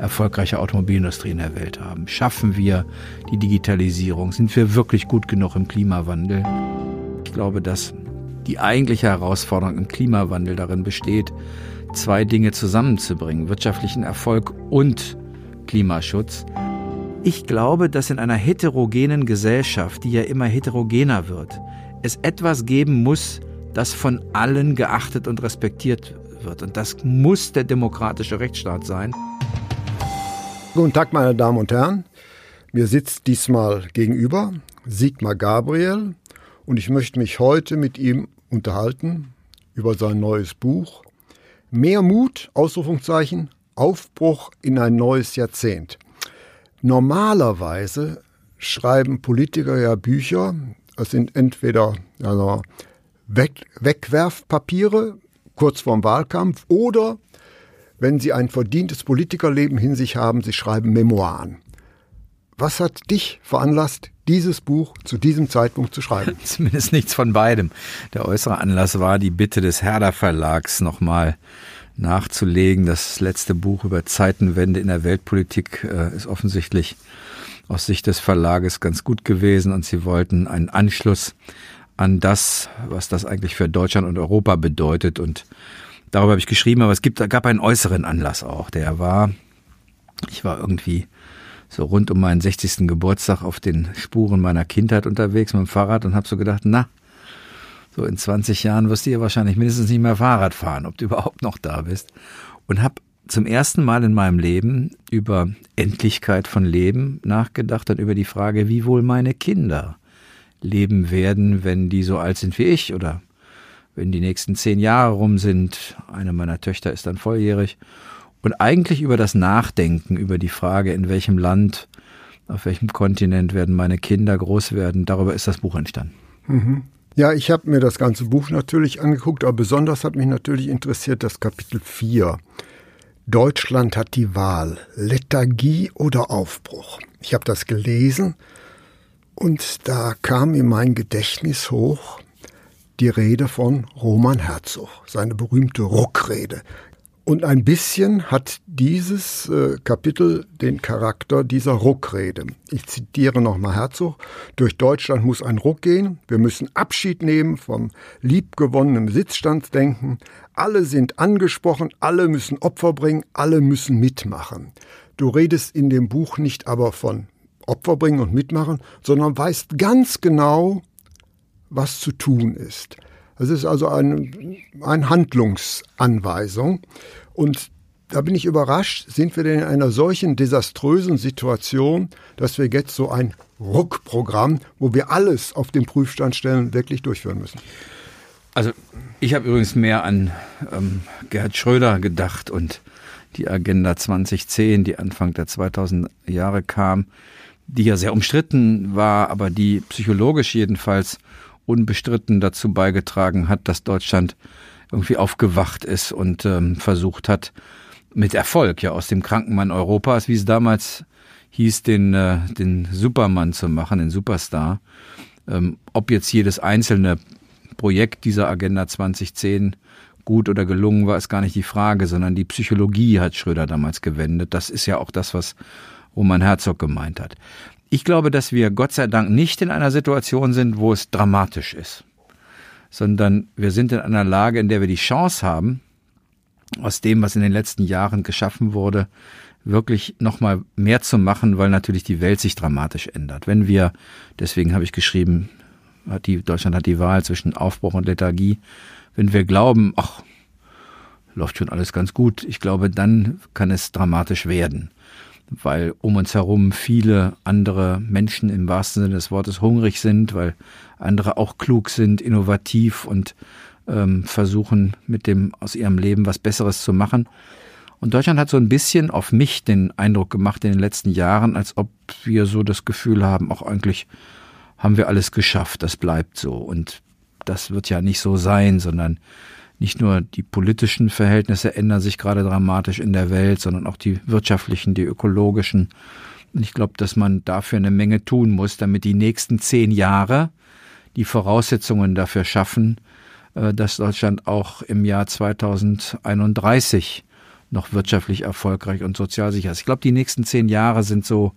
erfolgreiche Automobilindustrie in der Welt haben? Schaffen wir die Digitalisierung? Sind wir wirklich gut genug im Klimawandel? Ich glaube, dass die eigentliche Herausforderung im Klimawandel darin besteht, zwei Dinge zusammenzubringen, wirtschaftlichen Erfolg und Klimaschutz. Ich glaube, dass in einer heterogenen Gesellschaft, die ja immer heterogener wird, es etwas geben muss, das von allen geachtet und respektiert wird. Und das muss der demokratische Rechtsstaat sein. Guten Tag, meine Damen und Herren. Mir sitzt diesmal gegenüber Sigmar Gabriel und ich möchte mich heute mit ihm unterhalten über sein neues Buch Mehr Mut, Ausrufungszeichen, Aufbruch in ein neues Jahrzehnt. Normalerweise schreiben Politiker ja Bücher, das sind entweder also Weg Wegwerfpapiere kurz vorm Wahlkampf oder wenn sie ein verdientes Politikerleben hin sich haben, sie schreiben Memoiren. Was hat dich veranlasst, dieses Buch zu diesem Zeitpunkt zu schreiben? Zumindest nichts von beidem. Der äußere Anlass war die Bitte des Herder Verlags nochmal nachzulegen. Das letzte Buch über Zeitenwende in der Weltpolitik äh, ist offensichtlich aus Sicht des Verlages ganz gut gewesen und sie wollten einen Anschluss an das, was das eigentlich für Deutschland und Europa bedeutet und darüber habe ich geschrieben, aber es gibt, gab einen äußeren Anlass auch, der war, ich war irgendwie so rund um meinen 60. Geburtstag auf den Spuren meiner Kindheit unterwegs mit dem Fahrrad und habe so gedacht, na, so in 20 Jahren wirst du ja wahrscheinlich mindestens nicht mehr Fahrrad fahren, ob du überhaupt noch da bist. Und habe zum ersten Mal in meinem Leben über Endlichkeit von Leben nachgedacht und über die Frage, wie wohl meine Kinder leben werden, wenn die so alt sind wie ich oder wenn die nächsten zehn Jahre rum sind. Eine meiner Töchter ist dann volljährig. Und eigentlich über das Nachdenken, über die Frage, in welchem Land, auf welchem Kontinent werden meine Kinder groß werden, darüber ist das Buch entstanden. Mhm. Ja, ich habe mir das ganze Buch natürlich angeguckt, aber besonders hat mich natürlich interessiert das Kapitel 4. Deutschland hat die Wahl, Lethargie oder Aufbruch. Ich habe das gelesen und da kam in mein Gedächtnis hoch die Rede von Roman Herzog, seine berühmte Ruckrede. Und ein bisschen hat dieses äh, Kapitel den Charakter dieser Ruckrede. Ich zitiere nochmal Herzog. Durch Deutschland muss ein Ruck gehen. Wir müssen Abschied nehmen vom liebgewonnenen Sitzstandsdenken. Alle sind angesprochen, alle müssen Opfer bringen, alle müssen mitmachen. Du redest in dem Buch nicht aber von Opfer bringen und mitmachen, sondern weißt ganz genau, was zu tun ist. Es ist also eine, eine Handlungsanweisung. Und da bin ich überrascht, sind wir denn in einer solchen desaströsen Situation, dass wir jetzt so ein Ruckprogramm, wo wir alles auf den Prüfstand stellen, wirklich durchführen müssen? Also ich habe übrigens mehr an ähm, Gerhard Schröder gedacht und die Agenda 2010, die Anfang der 2000 Jahre kam, die ja sehr umstritten war, aber die psychologisch jedenfalls unbestritten dazu beigetragen hat, dass Deutschland irgendwie aufgewacht ist und ähm, versucht hat, mit Erfolg ja aus dem Krankenmann Europas, wie es damals hieß, den, äh, den Supermann zu machen, den Superstar. Ähm, ob jetzt jedes einzelne Projekt dieser Agenda 2010 gut oder gelungen war, ist gar nicht die Frage, sondern die Psychologie hat Schröder damals gewendet. Das ist ja auch das, was Roman Herzog gemeint hat. Ich glaube, dass wir Gott sei Dank nicht in einer Situation sind, wo es dramatisch ist, sondern wir sind in einer Lage, in der wir die Chance haben, aus dem, was in den letzten Jahren geschaffen wurde, wirklich nochmal mehr zu machen, weil natürlich die Welt sich dramatisch ändert. Wenn wir, deswegen habe ich geschrieben, hat die, Deutschland hat die Wahl zwischen Aufbruch und Lethargie. Wenn wir glauben, ach, läuft schon alles ganz gut, ich glaube, dann kann es dramatisch werden weil um uns herum viele andere Menschen im wahrsten Sinne des Wortes hungrig sind, weil andere auch klug sind, innovativ und ähm, versuchen mit dem aus ihrem Leben was Besseres zu machen. Und Deutschland hat so ein bisschen auf mich den Eindruck gemacht in den letzten Jahren, als ob wir so das Gefühl haben, auch eigentlich haben wir alles geschafft, das bleibt so. Und das wird ja nicht so sein, sondern nicht nur die politischen Verhältnisse ändern sich gerade dramatisch in der Welt, sondern auch die wirtschaftlichen, die ökologischen. Und ich glaube, dass man dafür eine Menge tun muss, damit die nächsten zehn Jahre die Voraussetzungen dafür schaffen, äh, dass Deutschland auch im Jahr 2031 noch wirtschaftlich erfolgreich und sozial sicher ist. Ich glaube, die nächsten zehn Jahre sind so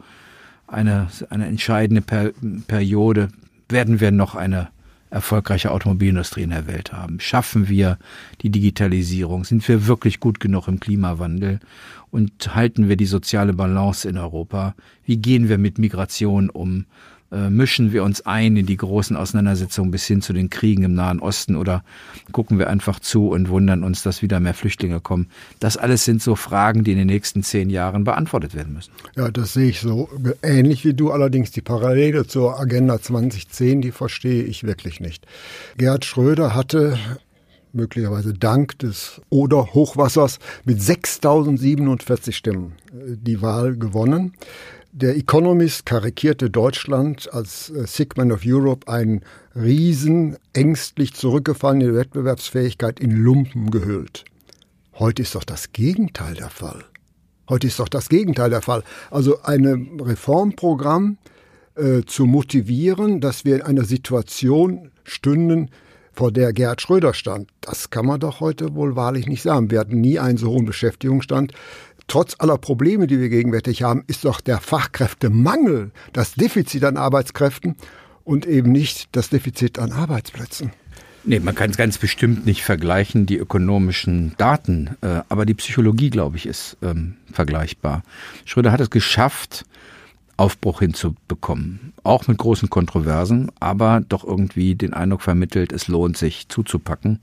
eine, eine entscheidende per Periode. Werden wir noch eine erfolgreiche Automobilindustrie in der Welt haben? Schaffen wir die Digitalisierung? Sind wir wirklich gut genug im Klimawandel? Und halten wir die soziale Balance in Europa? Wie gehen wir mit Migration um? Äh, mischen wir uns ein in die großen Auseinandersetzungen bis hin zu den Kriegen im Nahen Osten oder gucken wir einfach zu und wundern uns, dass wieder mehr Flüchtlinge kommen? Das alles sind so Fragen, die in den nächsten zehn Jahren beantwortet werden müssen. Ja, das sehe ich so ähnlich wie du. Allerdings die Parallele zur Agenda 2010, die verstehe ich wirklich nicht. Gerhard Schröder hatte möglicherweise dank des Oder-Hochwassers mit 6047 Stimmen äh, die Wahl gewonnen. Der Economist karikierte Deutschland als äh, Sigman of Europe ein Riesen, ängstlich zurückgefallene Wettbewerbsfähigkeit in Lumpen gehüllt. Heute ist doch das Gegenteil der Fall. Heute ist doch das Gegenteil der Fall. Also ein Reformprogramm äh, zu motivieren, dass wir in einer Situation stünden, vor der Gerhard Schröder stand. Das kann man doch heute wohl wahrlich nicht sagen. Wir hatten nie einen so hohen Beschäftigungsstand trotz aller Probleme, die wir gegenwärtig haben, ist doch der Fachkräftemangel, das Defizit an Arbeitskräften und eben nicht das Defizit an Arbeitsplätzen. Nee, man kann es ganz bestimmt nicht vergleichen, die ökonomischen Daten, äh, aber die Psychologie, glaube ich, ist ähm, vergleichbar. Schröder hat es geschafft, Aufbruch hinzubekommen. Auch mit großen Kontroversen, aber doch irgendwie den Eindruck vermittelt, es lohnt sich zuzupacken.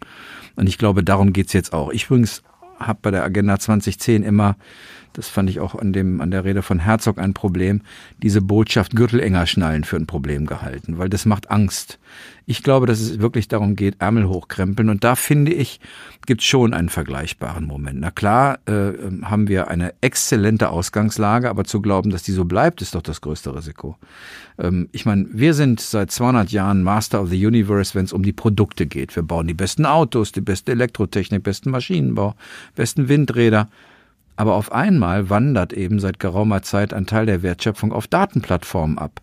Und ich glaube, darum geht's jetzt auch. Ich übrigens habe bei der Agenda 2010 immer, das fand ich auch an dem an der Rede von Herzog ein Problem, diese Botschaft Gürtel enger schnallen für ein Problem gehalten, weil das macht Angst. Ich glaube, dass es wirklich darum geht, Ärmel hochkrempeln und da finde ich, gibt schon einen vergleichbaren Moment. Na klar, äh, haben wir eine exzellente Ausgangslage, aber zu glauben, dass die so bleibt, ist doch das größte Risiko. Ähm, ich meine, wir sind seit 200 Jahren Master of the Universe, wenn es um die Produkte geht. Wir bauen die besten Autos, die beste Elektrotechnik, besten Maschinenbau, besten Windräder. Aber auf einmal wandert eben seit geraumer Zeit ein Teil der Wertschöpfung auf Datenplattformen ab.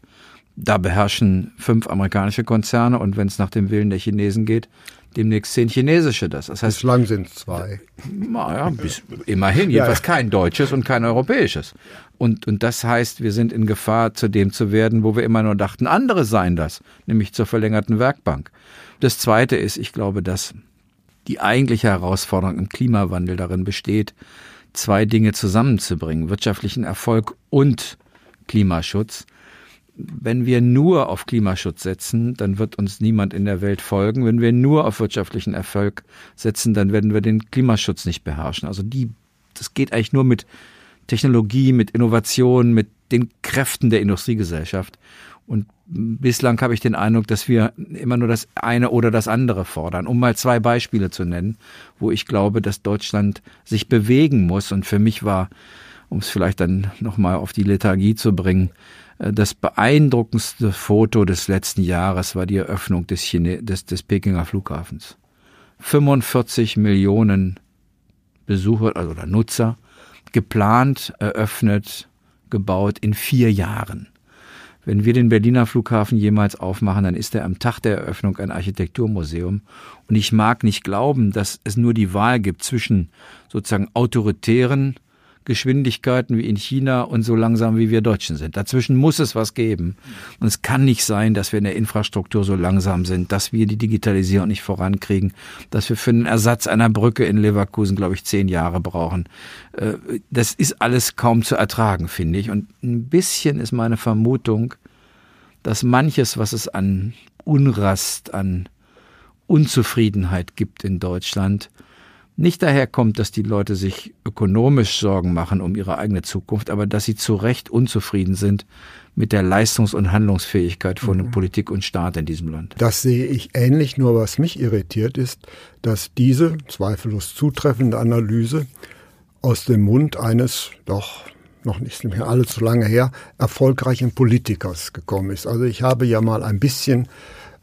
Da beherrschen fünf amerikanische Konzerne und wenn es nach dem Willen der Chinesen geht, demnächst zehn chinesische das. das heißt, Bislang sind es zwei. Naja, bis, immerhin, jedenfalls ja. kein deutsches und kein europäisches. Und, und das heißt, wir sind in Gefahr, zu dem zu werden, wo wir immer nur dachten, andere seien das, nämlich zur verlängerten Werkbank. Das Zweite ist, ich glaube, dass die eigentliche Herausforderung im Klimawandel darin besteht, zwei Dinge zusammenzubringen, wirtschaftlichen Erfolg und Klimaschutz. Wenn wir nur auf Klimaschutz setzen, dann wird uns niemand in der Welt folgen. Wenn wir nur auf wirtschaftlichen Erfolg setzen, dann werden wir den Klimaschutz nicht beherrschen. Also die, das geht eigentlich nur mit Technologie, mit Innovation, mit den Kräften der Industriegesellschaft. Und bislang habe ich den Eindruck, dass wir immer nur das eine oder das andere fordern. Um mal zwei Beispiele zu nennen, wo ich glaube, dass Deutschland sich bewegen muss. Und für mich war, um es vielleicht dann nochmal auf die Lethargie zu bringen, äh, das beeindruckendste Foto des letzten Jahres war die Eröffnung des, Chine des, des Pekinger Flughafens. 45 Millionen Besucher also oder Nutzer, geplant, eröffnet, gebaut in vier Jahren. Wenn wir den Berliner Flughafen jemals aufmachen, dann ist er am Tag der Eröffnung ein Architekturmuseum. Und ich mag nicht glauben, dass es nur die Wahl gibt zwischen sozusagen autoritären Geschwindigkeiten wie in China und so langsam wie wir Deutschen sind. Dazwischen muss es was geben. Und es kann nicht sein, dass wir in der Infrastruktur so langsam sind, dass wir die Digitalisierung nicht vorankriegen, dass wir für den Ersatz einer Brücke in Leverkusen, glaube ich, zehn Jahre brauchen. Äh, das ist alles kaum zu ertragen, finde ich. Und ein bisschen ist meine Vermutung, dass manches, was es an Unrast, an Unzufriedenheit gibt in Deutschland, nicht daher kommt, dass die Leute sich ökonomisch Sorgen machen um ihre eigene Zukunft, aber dass sie zu Recht unzufrieden sind mit der Leistungs- und Handlungsfähigkeit von mhm. Politik und Staat in diesem Land. Das sehe ich ähnlich, nur was mich irritiert ist, dass diese zweifellos zutreffende Analyse aus dem Mund eines doch noch nicht mehr allzu lange her, erfolgreichen Politikers gekommen ist. Also ich habe ja mal ein bisschen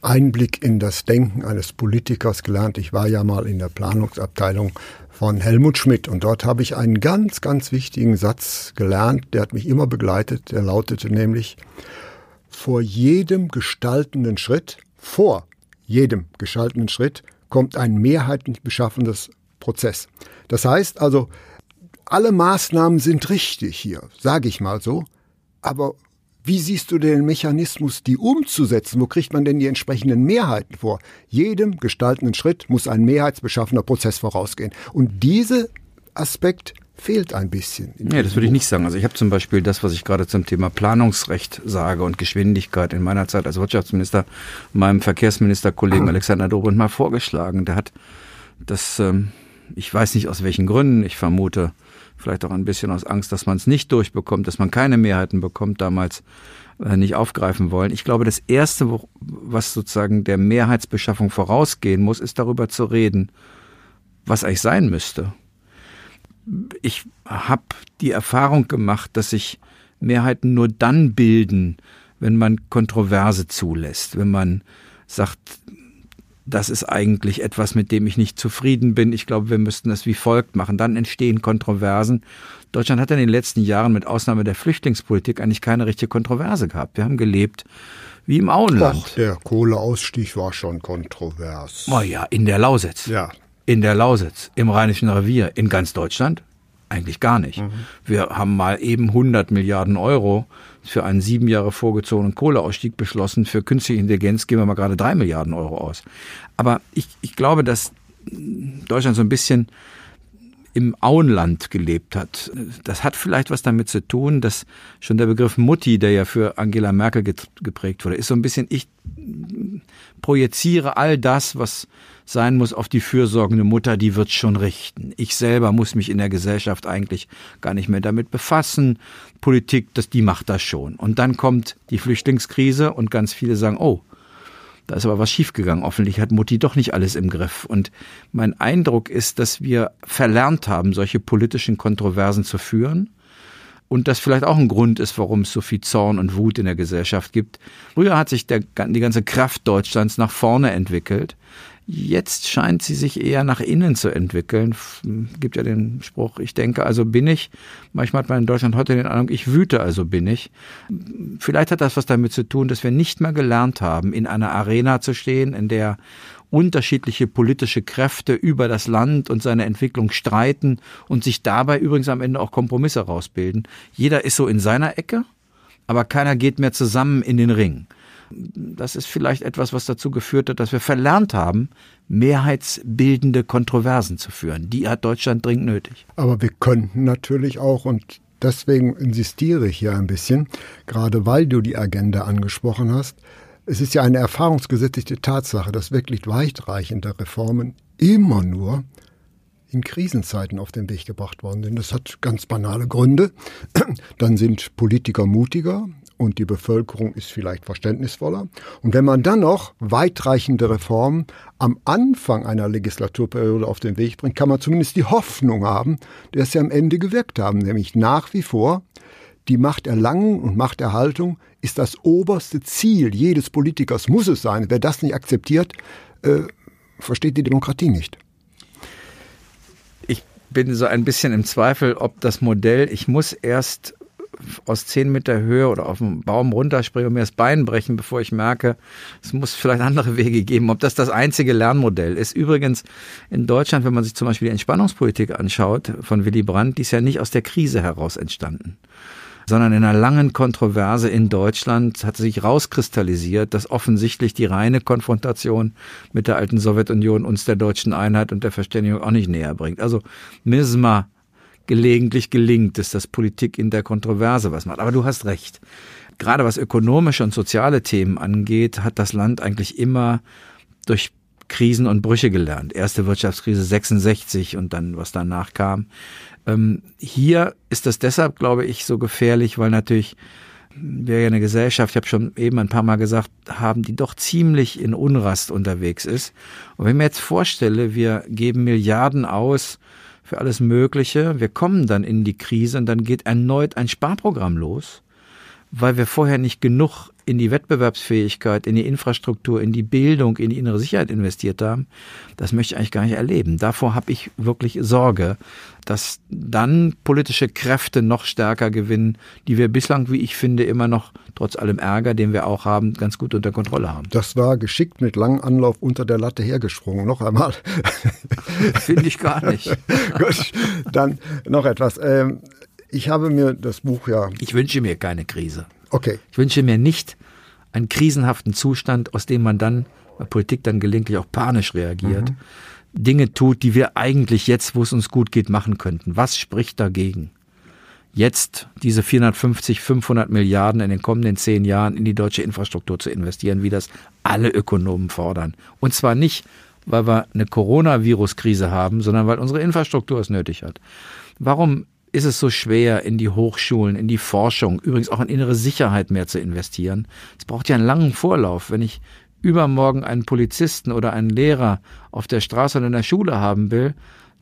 Einblick in das Denken eines Politikers gelernt. Ich war ja mal in der Planungsabteilung von Helmut Schmidt und dort habe ich einen ganz, ganz wichtigen Satz gelernt, der hat mich immer begleitet, der lautete nämlich, vor jedem gestaltenden Schritt, vor jedem gestaltenden Schritt kommt ein mehrheitlich beschaffendes Prozess. Das heißt also, alle Maßnahmen sind richtig hier, sage ich mal so, aber wie siehst du den Mechanismus, die umzusetzen? Wo kriegt man denn die entsprechenden Mehrheiten vor? Jedem gestaltenden Schritt muss ein mehrheitsbeschaffener Prozess vorausgehen. Und dieser Aspekt fehlt ein bisschen. Nee, das würde ich nicht sagen. Also ich habe zum Beispiel das, was ich gerade zum Thema Planungsrecht sage und Geschwindigkeit in meiner Zeit als Wirtschaftsminister meinem Verkehrsministerkollegen Alexander Dobrindt mal vorgeschlagen. Der hat das, ähm, ich weiß nicht aus welchen Gründen, ich vermute, vielleicht auch ein bisschen aus Angst, dass man es nicht durchbekommt, dass man keine Mehrheiten bekommt, damals äh, nicht aufgreifen wollen. Ich glaube, das Erste, was sozusagen der Mehrheitsbeschaffung vorausgehen muss, ist darüber zu reden, was eigentlich sein müsste. Ich habe die Erfahrung gemacht, dass sich Mehrheiten nur dann bilden, wenn man Kontroverse zulässt, wenn man sagt, das ist eigentlich etwas, mit dem ich nicht zufrieden bin. Ich glaube, wir müssten das wie folgt machen. Dann entstehen Kontroversen. Deutschland hat in den letzten Jahren mit Ausnahme der Flüchtlingspolitik eigentlich keine richtige Kontroverse gehabt. Wir haben gelebt wie im Auenland. Ach, der Kohleausstieg war schon kontrovers. Oh ja, in der Lausitz. Ja. In der Lausitz, im Rheinischen Revier, in ganz Deutschland eigentlich gar nicht. Mhm. Wir haben mal eben 100 Milliarden Euro für einen sieben Jahre vorgezogenen Kohleausstieg beschlossen. Für künstliche Intelligenz geben wir mal gerade drei Milliarden Euro aus. Aber ich, ich glaube, dass Deutschland so ein bisschen im Auenland gelebt hat. Das hat vielleicht was damit zu tun, dass schon der Begriff Mutti, der ja für Angela Merkel geprägt wurde, ist so ein bisschen, ich projiziere all das, was sein muss auf die fürsorgende Mutter, die wird schon richten. Ich selber muss mich in der Gesellschaft eigentlich gar nicht mehr damit befassen. Politik, das, die macht das schon. Und dann kommt die Flüchtlingskrise und ganz viele sagen, oh, da ist aber was schiefgegangen. Offensichtlich hat Mutti doch nicht alles im Griff. Und mein Eindruck ist, dass wir verlernt haben, solche politischen Kontroversen zu führen. Und das vielleicht auch ein Grund ist, warum es so viel Zorn und Wut in der Gesellschaft gibt. Früher hat sich der, die ganze Kraft Deutschlands nach vorne entwickelt. Jetzt scheint sie sich eher nach innen zu entwickeln. Gibt ja den Spruch, ich denke, also bin ich. Manchmal hat man in Deutschland heute den Eindruck, ich wüte, also bin ich. Vielleicht hat das was damit zu tun, dass wir nicht mehr gelernt haben, in einer Arena zu stehen, in der unterschiedliche politische Kräfte über das Land und seine Entwicklung streiten und sich dabei übrigens am Ende auch Kompromisse rausbilden. Jeder ist so in seiner Ecke, aber keiner geht mehr zusammen in den Ring das ist vielleicht etwas, was dazu geführt hat, dass wir verlernt haben, mehrheitsbildende Kontroversen zu führen. Die hat Deutschland dringend nötig. Aber wir könnten natürlich auch, und deswegen insistiere ich hier ein bisschen, gerade weil du die Agenda angesprochen hast, es ist ja eine erfahrungsgesättigte Tatsache, dass wirklich weitreichende Reformen immer nur in Krisenzeiten auf den Weg gebracht worden sind. Das hat ganz banale Gründe. Dann sind Politiker mutiger, und die Bevölkerung ist vielleicht verständnisvoller. Und wenn man dann noch weitreichende Reformen am Anfang einer Legislaturperiode auf den Weg bringt, kann man zumindest die Hoffnung haben, dass sie am Ende gewirkt haben, nämlich nach wie vor die Machterlangung und Machterhaltung ist das oberste Ziel jedes Politikers, muss es sein. Wer das nicht akzeptiert, äh, versteht die Demokratie nicht Ich bin so ein bisschen im Zweifel, ob das Modell, ich muss erst aus zehn Meter Höhe oder auf dem Baum runterspringen und mir das Bein brechen, bevor ich merke, es muss vielleicht andere Wege geben. Ob das das einzige Lernmodell ist. Übrigens in Deutschland, wenn man sich zum Beispiel die Entspannungspolitik anschaut von Willy Brandt, die ist ja nicht aus der Krise heraus entstanden sondern in einer langen Kontroverse in Deutschland hat sich rauskristallisiert, dass offensichtlich die reine Konfrontation mit der alten Sowjetunion uns der deutschen Einheit und der Verständigung auch nicht näher bringt. Also mal gelegentlich gelingt es, dass Politik in der Kontroverse was macht. Aber du hast recht. Gerade was ökonomische und soziale Themen angeht, hat das Land eigentlich immer durch Krisen und Brüche gelernt. Erste Wirtschaftskrise 66 und dann, was danach kam. Ähm, hier ist das deshalb, glaube ich, so gefährlich, weil natürlich wir ja eine Gesellschaft, ich habe schon eben ein paar Mal gesagt, haben, die doch ziemlich in Unrast unterwegs ist. Und wenn ich mir jetzt vorstelle, wir geben Milliarden aus für alles Mögliche. Wir kommen dann in die Krise und dann geht erneut ein Sparprogramm los, weil wir vorher nicht genug in die Wettbewerbsfähigkeit, in die Infrastruktur, in die Bildung, in die innere Sicherheit investiert haben, das möchte ich eigentlich gar nicht erleben. Davor habe ich wirklich Sorge, dass dann politische Kräfte noch stärker gewinnen, die wir bislang, wie ich finde, immer noch trotz allem Ärger, den wir auch haben, ganz gut unter Kontrolle haben. Das war geschickt mit langem Anlauf unter der Latte hergesprungen. Noch einmal. Finde ich gar nicht. gut, dann noch etwas. Ähm, ich habe mir das Buch ja. Ich wünsche mir keine Krise. Okay. Ich wünsche mir nicht einen krisenhaften Zustand, aus dem man dann, bei Politik dann gelegentlich auch panisch reagiert, mhm. Dinge tut, die wir eigentlich jetzt, wo es uns gut geht, machen könnten. Was spricht dagegen? Jetzt diese 450, 500 Milliarden in den kommenden zehn Jahren in die deutsche Infrastruktur zu investieren, wie das alle Ökonomen fordern. Und zwar nicht, weil wir eine Coronavirus-Krise haben, sondern weil unsere Infrastruktur es nötig hat. Warum ist es so schwer, in die Hochschulen, in die Forschung, übrigens auch in innere Sicherheit mehr zu investieren. Es braucht ja einen langen Vorlauf. Wenn ich übermorgen einen Polizisten oder einen Lehrer auf der Straße oder in der Schule haben will,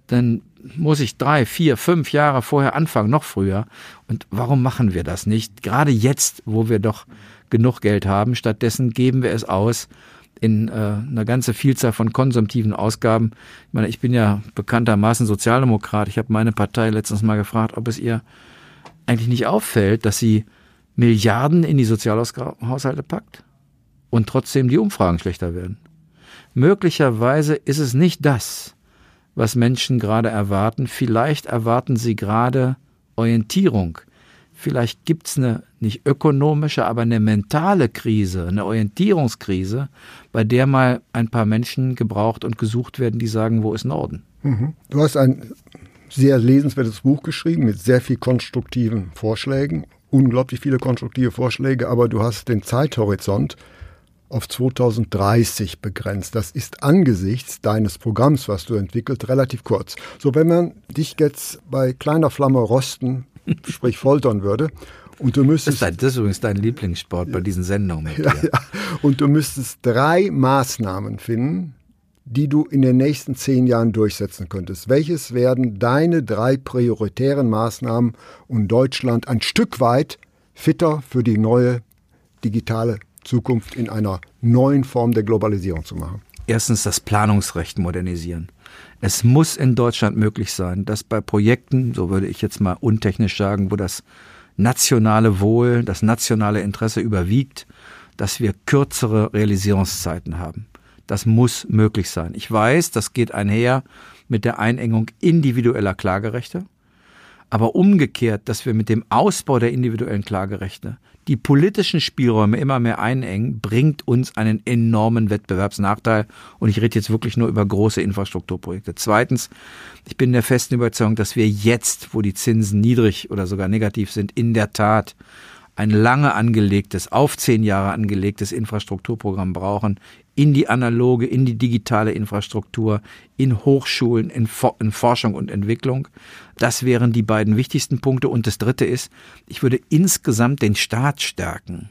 dann muss ich drei, vier, fünf Jahre vorher anfangen, noch früher. Und warum machen wir das nicht? Gerade jetzt, wo wir doch genug Geld haben. Stattdessen geben wir es aus in äh, einer ganze Vielzahl von konsumtiven Ausgaben. Ich meine, ich bin ja bekanntermaßen Sozialdemokrat. Ich habe meine Partei letztens mal gefragt, ob es ihr eigentlich nicht auffällt, dass sie Milliarden in die Sozialhaushalte packt und trotzdem die Umfragen schlechter werden. Möglicherweise ist es nicht das, was Menschen gerade erwarten. Vielleicht erwarten sie gerade Orientierung, Vielleicht gibt es eine nicht ökonomische, aber eine mentale Krise, eine Orientierungskrise, bei der mal ein paar Menschen gebraucht und gesucht werden, die sagen, wo ist Norden? Mhm. Du hast ein sehr lesenswertes Buch geschrieben mit sehr viel konstruktiven Vorschlägen, unglaublich viele konstruktive Vorschläge, aber du hast den Zeithorizont auf 2030 begrenzt. Das ist angesichts deines Programms, was du entwickelt, relativ kurz. So, wenn man dich jetzt bei kleiner Flamme rosten sprich foltern würde. Und du müsstest, das, ist, dein, das ist übrigens dein Lieblingssport bei diesen Sendungen. Ja, ja. Und du müsstest drei Maßnahmen finden, die du in den nächsten zehn Jahren durchsetzen könntest. Welches werden deine drei prioritären Maßnahmen, um Deutschland ein Stück weit fitter für die neue digitale Zukunft in einer neuen Form der Globalisierung zu machen? Erstens das Planungsrecht modernisieren. Es muss in Deutschland möglich sein, dass bei Projekten, so würde ich jetzt mal untechnisch sagen, wo das nationale Wohl, das nationale Interesse überwiegt, dass wir kürzere Realisierungszeiten haben. Das muss möglich sein. Ich weiß, das geht einher mit der Einengung individueller Klagerechte. Aber umgekehrt, dass wir mit dem Ausbau der individuellen Klagerechte die politischen Spielräume immer mehr einengen, bringt uns einen enormen Wettbewerbsnachteil. Und ich rede jetzt wirklich nur über große Infrastrukturprojekte. Zweitens, ich bin der festen Überzeugung, dass wir jetzt, wo die Zinsen niedrig oder sogar negativ sind, in der Tat ein lange angelegtes, auf zehn Jahre angelegtes Infrastrukturprogramm brauchen, in die analoge, in die digitale Infrastruktur, in Hochschulen, in, in, Forschung und Entwicklung. Das wären die beiden wichtigsten Punkte. Und das Dritte ist, ich würde insgesamt den Staat stärken.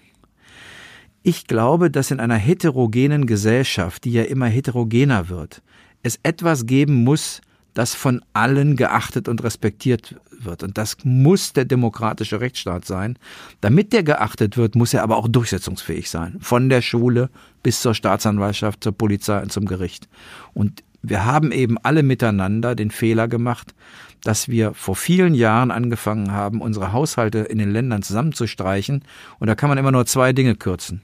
Ich glaube, dass in einer heterogenen Gesellschaft, die ja immer heterogener wird, es etwas geben muss, das von allen geachtet und respektiert wird. Und das muss der demokratische Rechtsstaat sein. Damit der geachtet wird, muss er aber auch durchsetzungsfähig sein. Von der Schule bis zur Staatsanwaltschaft, zur Polizei und zum Gericht. Und wir haben eben alle miteinander den Fehler gemacht, dass wir vor vielen Jahren angefangen haben, unsere Haushalte in den Ländern zusammenzustreichen. Und da kann man immer nur zwei Dinge kürzen.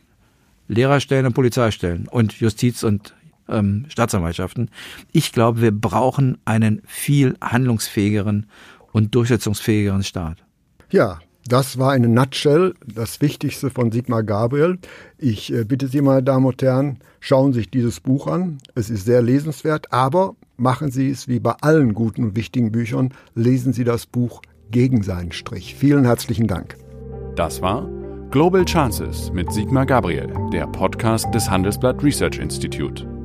Lehrerstellen und Polizeistellen und Justiz und ähm, Staatsanwaltschaften. Ich glaube, wir brauchen einen viel handlungsfähigeren und durchsetzungsfähigeren Staat. Ja, das war eine Nutshell das Wichtigste von Sigmar Gabriel. Ich äh, bitte Sie, meine Damen und Herren, schauen Sie sich dieses Buch an. Es ist sehr lesenswert, aber machen Sie es wie bei allen guten und wichtigen Büchern, lesen Sie das Buch gegen seinen Strich. Vielen herzlichen Dank. Das war Global Chances mit Sigmar Gabriel, der Podcast des Handelsblatt Research Institute.